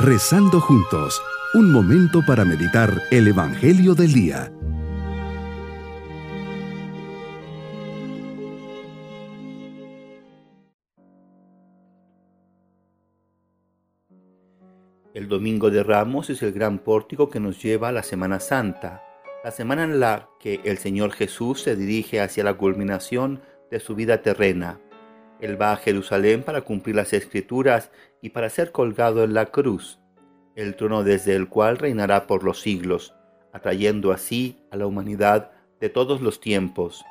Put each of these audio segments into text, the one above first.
Rezando juntos, un momento para meditar el Evangelio del Día. El Domingo de Ramos es el gran pórtico que nos lleva a la Semana Santa, la semana en la que el Señor Jesús se dirige hacia la culminación de su vida terrena él va a Jerusalén para cumplir las escrituras y para ser colgado en la cruz, el trono desde el cual reinará por los siglos, atrayendo así a la humanidad de todos los tiempos,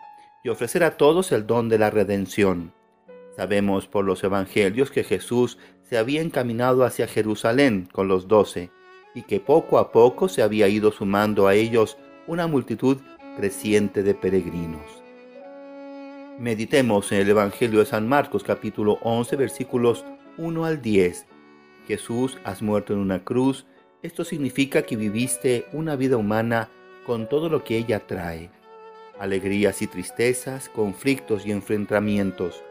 y ofrecer a todos el don de la redención. Sabemos por los evangelios que Jesús se había encaminado hacia Jerusalén con los doce, y que poco a poco se había ido sumando a ellos una multitud creciente de peregrinos. Meditemos en el Evangelio de San Marcos capítulo 11 versículos 1 al 10. Jesús, has muerto en una cruz. Esto significa que viviste una vida humana con todo lo que ella trae. Alegrías y tristezas, conflictos y enfrentamientos.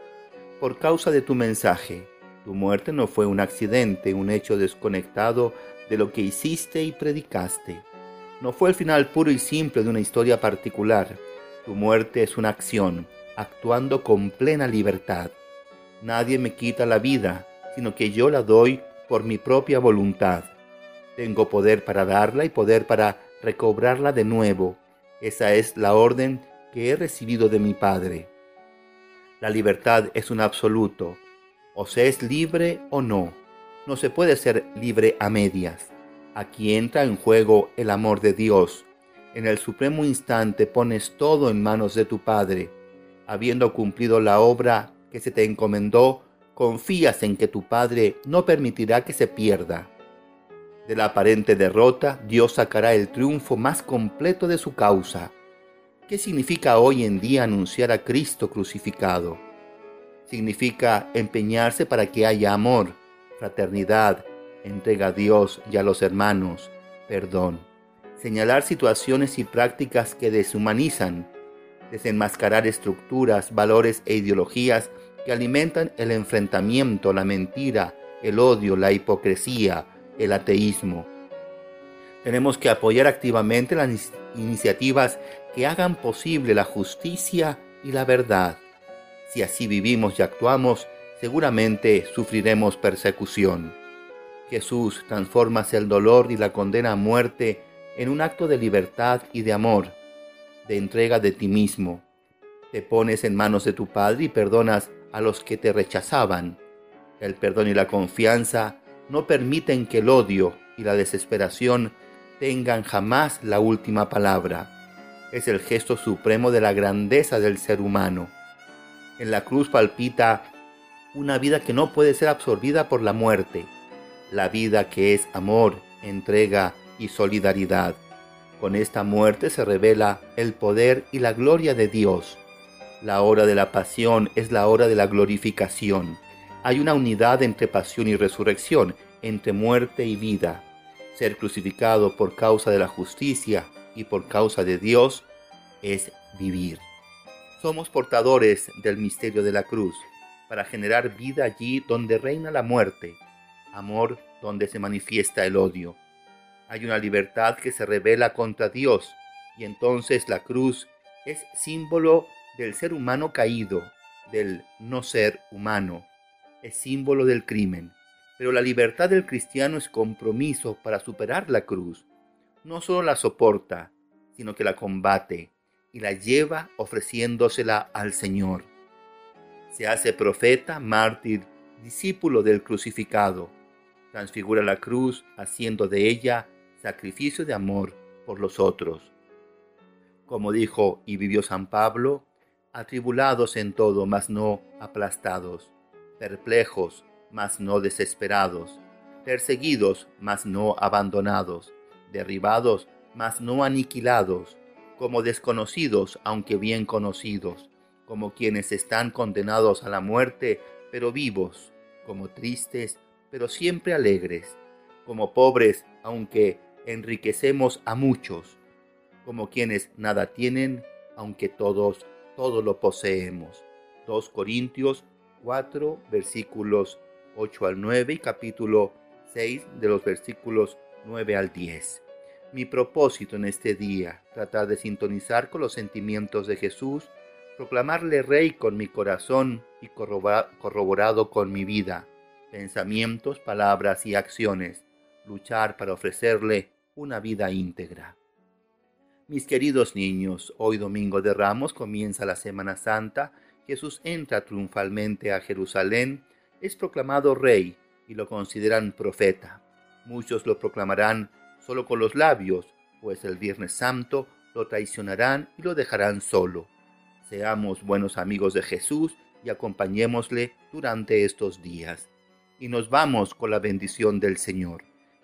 Por causa de tu mensaje, tu muerte no fue un accidente, un hecho desconectado de lo que hiciste y predicaste. No fue el final puro y simple de una historia particular. Tu muerte es una acción actuando con plena libertad. Nadie me quita la vida, sino que yo la doy por mi propia voluntad. Tengo poder para darla y poder para recobrarla de nuevo. Esa es la orden que he recibido de mi Padre. La libertad es un absoluto. O se es libre o no. No se puede ser libre a medias. Aquí entra en juego el amor de Dios. En el supremo instante pones todo en manos de tu Padre habiendo cumplido la obra que se te encomendó, confías en que tu Padre no permitirá que se pierda. De la aparente derrota, Dios sacará el triunfo más completo de su causa. ¿Qué significa hoy en día anunciar a Cristo crucificado? Significa empeñarse para que haya amor, fraternidad, entrega a Dios y a los hermanos, perdón. Señalar situaciones y prácticas que deshumanizan, desenmascarar estructuras, valores e ideologías que alimentan el enfrentamiento, la mentira, el odio, la hipocresía, el ateísmo. Tenemos que apoyar activamente las iniciativas que hagan posible la justicia y la verdad. Si así vivimos y actuamos, seguramente sufriremos persecución. Jesús transforma el dolor y la condena a muerte en un acto de libertad y de amor de entrega de ti mismo. Te pones en manos de tu Padre y perdonas a los que te rechazaban. El perdón y la confianza no permiten que el odio y la desesperación tengan jamás la última palabra. Es el gesto supremo de la grandeza del ser humano. En la cruz palpita una vida que no puede ser absorbida por la muerte, la vida que es amor, entrega y solidaridad. Con esta muerte se revela el poder y la gloria de Dios. La hora de la pasión es la hora de la glorificación. Hay una unidad entre pasión y resurrección, entre muerte y vida. Ser crucificado por causa de la justicia y por causa de Dios es vivir. Somos portadores del misterio de la cruz para generar vida allí donde reina la muerte, amor donde se manifiesta el odio hay una libertad que se revela contra Dios y entonces la cruz es símbolo del ser humano caído, del no ser humano, es símbolo del crimen. Pero la libertad del cristiano es compromiso para superar la cruz. No solo la soporta, sino que la combate y la lleva ofreciéndosela al Señor. Se hace profeta, mártir, discípulo del crucificado. Transfigura la cruz haciendo de ella sacrificio de amor por los otros. Como dijo y vivió San Pablo, atribulados en todo, mas no aplastados, perplejos, mas no desesperados, perseguidos, mas no abandonados, derribados, mas no aniquilados, como desconocidos, aunque bien conocidos, como quienes están condenados a la muerte, pero vivos, como tristes, pero siempre alegres, como pobres, aunque enriquecemos a muchos, como quienes nada tienen, aunque todos todo lo poseemos. 2 Corintios 4 versículos 8 al 9 y capítulo 6 de los versículos 9 al 10. Mi propósito en este día, tratar de sintonizar con los sentimientos de Jesús, proclamarle Rey con mi corazón y corroborado con mi vida, pensamientos, palabras y acciones, luchar para ofrecerle una vida íntegra. Mis queridos niños, hoy domingo de Ramos comienza la Semana Santa, Jesús entra triunfalmente a Jerusalén, es proclamado rey y lo consideran profeta. Muchos lo proclamarán solo con los labios, pues el Viernes Santo lo traicionarán y lo dejarán solo. Seamos buenos amigos de Jesús y acompañémosle durante estos días. Y nos vamos con la bendición del Señor.